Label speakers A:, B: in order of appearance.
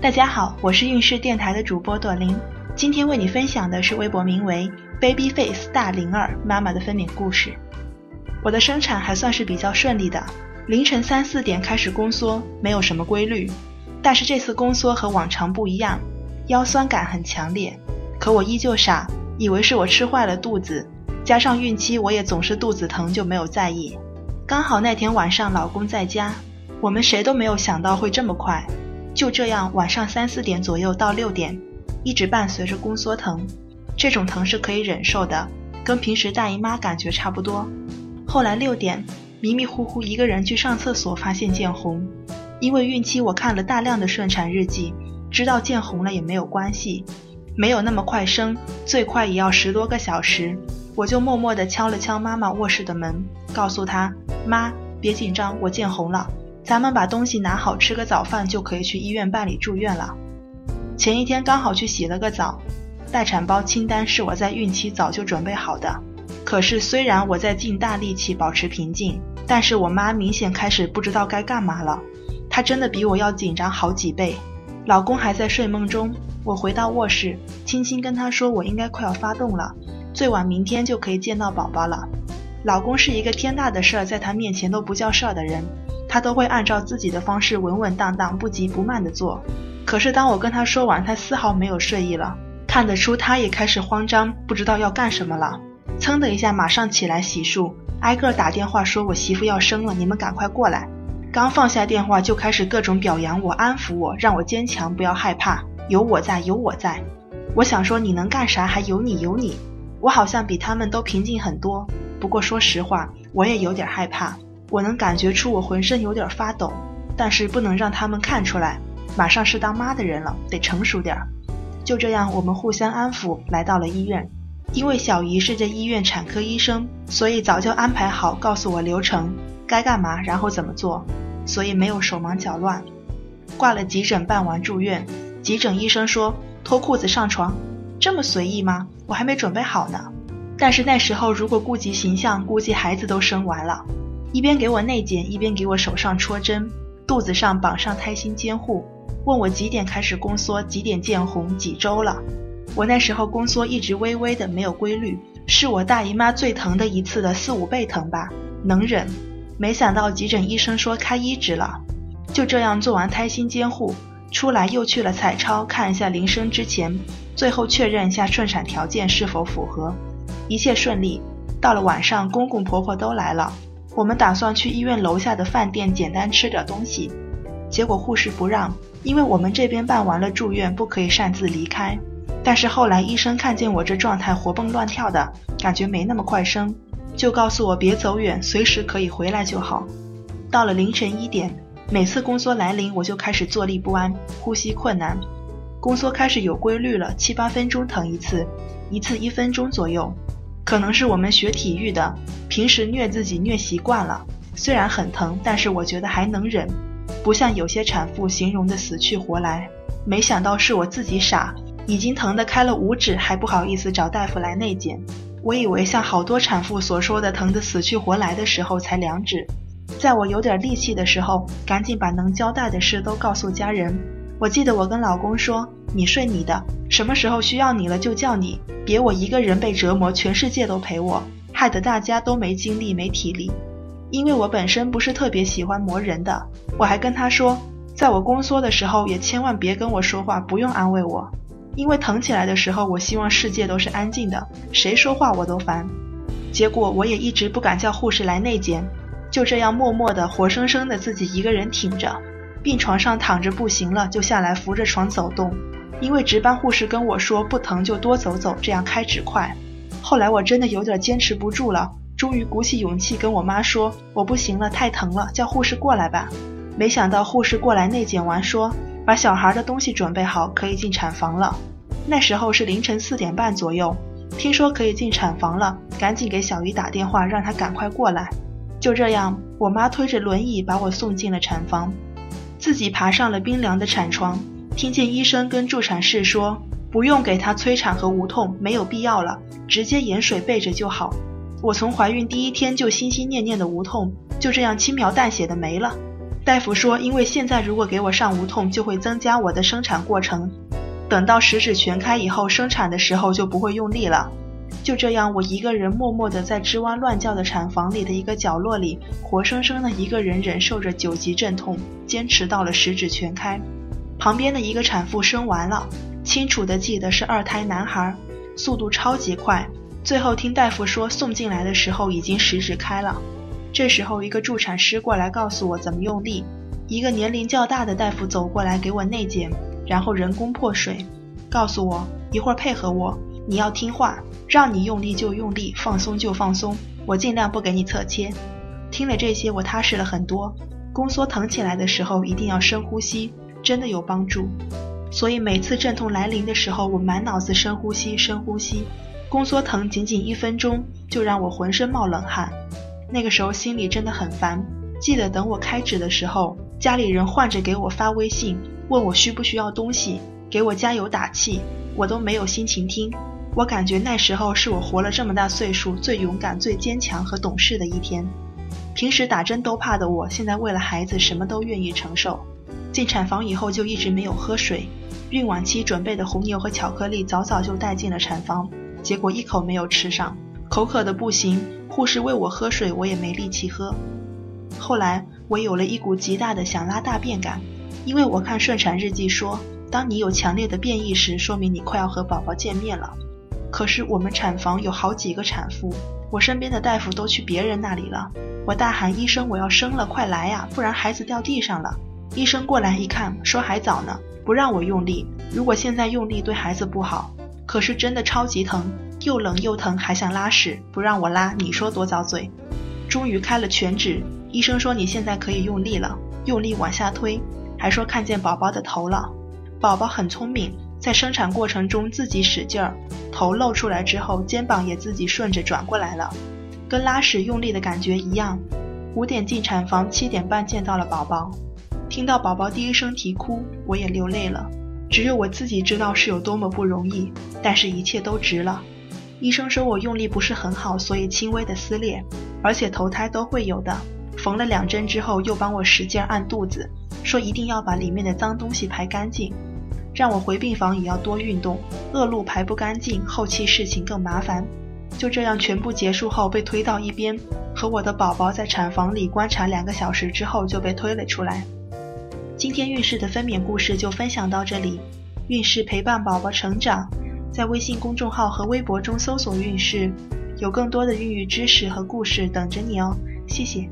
A: 大家好，我是运势电台的主播朵琳，今天为你分享的是微博名为 Baby Face 大灵儿妈妈的分娩故事。我的生产还算是比较顺利的，凌晨三四点开始宫缩，没有什么规律。但是这次宫缩和往常不一样，腰酸感很强烈。可我依旧傻，以为是我吃坏了肚子，加上孕期我也总是肚子疼，就没有在意。刚好那天晚上老公在家，我们谁都没有想到会这么快。就这样，晚上三四点左右到六点，一直伴随着宫缩疼。这种疼是可以忍受的，跟平时大姨妈感觉差不多。后来六点，迷迷糊糊一个人去上厕所，发现见红。因为孕期我看了大量的顺产日记，知道见红了也没有关系，没有那么快生，最快也要十多个小时。我就默默地敲了敲妈妈卧室的门，告诉她：“妈，别紧张，我见红了。”咱们把东西拿好，吃个早饭就可以去医院办理住院了。前一天刚好去洗了个澡，待产包清单是我在孕期早就准备好的。可是虽然我在尽大力气保持平静，但是我妈明显开始不知道该干嘛了。她真的比我要紧张好几倍。老公还在睡梦中，我回到卧室，轻轻跟他说我应该快要发动了，最晚明天就可以见到宝宝了。老公是一个天大的事儿在他面前都不叫事儿的人。他都会按照自己的方式稳稳当当、不急不慢地做。可是当我跟他说完，他丝毫没有睡意了，看得出他也开始慌张，不知道要干什么了。噌的一下，马上起来洗漱，挨个打电话说：“我媳妇要生了，你们赶快过来。”刚放下电话，就开始各种表扬我、安抚我，让我坚强，不要害怕，有我在，有我在。我想说你能干啥？还有你，有你。我好像比他们都平静很多。不过说实话，我也有点害怕。我能感觉出我浑身有点发抖，但是不能让他们看出来。马上是当妈的人了，得成熟点儿。就这样，我们互相安抚，来到了医院。因为小姨是这医院产科医生，所以早就安排好，告诉我流程该干嘛，然后怎么做，所以没有手忙脚乱。挂了急诊，办完住院，急诊医生说脱裤子上床，这么随意吗？我还没准备好呢。但是那时候如果顾及形象，估计孩子都生完了。一边给我内检，一边给我手上戳针，肚子上绑上胎心监护，问我几点开始宫缩，几点见红，几周了。我那时候宫缩一直微微的，没有规律，是我大姨妈最疼的一次的四五倍疼吧，能忍。没想到急诊医生说开一指了，就这样做完胎心监护，出来又去了彩超看一下临生之前，最后确认一下顺产条件是否符合，一切顺利。到了晚上，公公婆婆都来了。我们打算去医院楼下的饭店简单吃点东西，结果护士不让，因为我们这边办完了住院，不可以擅自离开。但是后来医生看见我这状态活蹦乱跳的，感觉没那么快生，就告诉我别走远，随时可以回来就好。到了凌晨一点，每次宫缩来临，我就开始坐立不安，呼吸困难。宫缩开始有规律了，七八分钟疼一次，一次一分钟左右。可能是我们学体育的，平时虐自己虐习惯了，虽然很疼，但是我觉得还能忍，不像有些产妇形容的死去活来。没想到是我自己傻，已经疼得开了五指，还不好意思找大夫来内检。我以为像好多产妇所说的疼得死去活来的时候才两指，在我有点力气的时候，赶紧把能交代的事都告诉家人。我记得我跟老公说：“你睡你的，什么时候需要你了就叫你。”别我一个人被折磨，全世界都陪我，害得大家都没精力没体力。因为我本身不是特别喜欢磨人的，我还跟他说，在我宫缩的时候也千万别跟我说话，不用安慰我，因为疼起来的时候，我希望世界都是安静的，谁说话我都烦。结果我也一直不敢叫护士来内检，就这样默默的、活生生的自己一个人挺着，病床上躺着不行了就下来扶着床走动。因为值班护士跟我说不疼就多走走，这样开指快。后来我真的有点坚持不住了，终于鼓起勇气跟我妈说我不行了，太疼了，叫护士过来吧。没想到护士过来内检完说把小孩的东西准备好，可以进产房了。那时候是凌晨四点半左右，听说可以进产房了，赶紧给小姨打电话让她赶快过来。就这样，我妈推着轮椅把我送进了产房，自己爬上了冰凉的产床。听见医生跟助产士说，不用给她催产和无痛，没有必要了，直接盐水备着就好。我从怀孕第一天就心心念念的无痛，就这样轻描淡写的没了。大夫说，因为现在如果给我上无痛，就会增加我的生产过程。等到十指全开以后，生产的时候就不会用力了。就这样，我一个人默默地在吱哇乱叫的产房里的一个角落里，活生生的一个人忍受着九级阵痛，坚持到了十指全开。旁边的一个产妇生完了，清楚地记得是二胎男孩，速度超级快。最后听大夫说送进来的时候已经十指开了。这时候一个助产师过来告诉我怎么用力，一个年龄较大的大夫走过来给我内检，然后人工破水，告诉我一会儿配合我，你要听话，让你用力就用力，放松就放松，我尽量不给你侧切。听了这些，我踏实了很多。宫缩疼起来的时候一定要深呼吸。真的有帮助，所以每次阵痛来临的时候，我满脑子深呼吸，深呼吸。宫缩疼仅仅一分钟，就让我浑身冒冷汗。那个时候心里真的很烦。记得等我开指的时候，家里人换着给我发微信，问我需不需要东西，给我加油打气，我都没有心情听。我感觉那时候是我活了这么大岁数最勇敢、最坚强和懂事的一天。平时打针都怕的我，现在为了孩子什么都愿意承受。进产房以后就一直没有喝水，孕晚期准备的红牛和巧克力早早就带进了产房，结果一口没有吃上，口渴的不行，护士喂我喝水我也没力气喝。后来我有了一股极大的想拉大便感，因为我看顺产日记说，当你有强烈的便意时，说明你快要和宝宝见面了。可是我们产房有好几个产妇，我身边的大夫都去别人那里了，我大喊医生我要生了，快来呀，不然孩子掉地上了。医生过来一看，说还早呢，不让我用力。如果现在用力对孩子不好。可是真的超级疼，又冷又疼，还想拉屎，不让我拉，你说多遭罪。终于开了全指，医生说你现在可以用力了，用力往下推，还说看见宝宝的头了。宝宝很聪明，在生产过程中自己使劲儿，头露出来之后，肩膀也自己顺着转过来了，跟拉屎用力的感觉一样。五点进产房，七点半见到了宝宝。听到宝宝第一声啼哭，我也流泪了。只有我自己知道是有多么不容易，但是一切都值了。医生说我用力不是很好，所以轻微的撕裂，而且头胎都会有的。缝了两针之后，又帮我使劲按肚子，说一定要把里面的脏东西排干净，让我回病房也要多运动，恶露排不干净，后期事情更麻烦。就这样，全部结束后被推到一边，和我的宝宝在产房里观察两个小时之后就被推了出来。今天孕氏的分娩故事就分享到这里，孕氏陪伴宝宝成长，在微信公众号和微博中搜索“孕氏”，有更多的孕育知识和故事等着你哦，谢谢。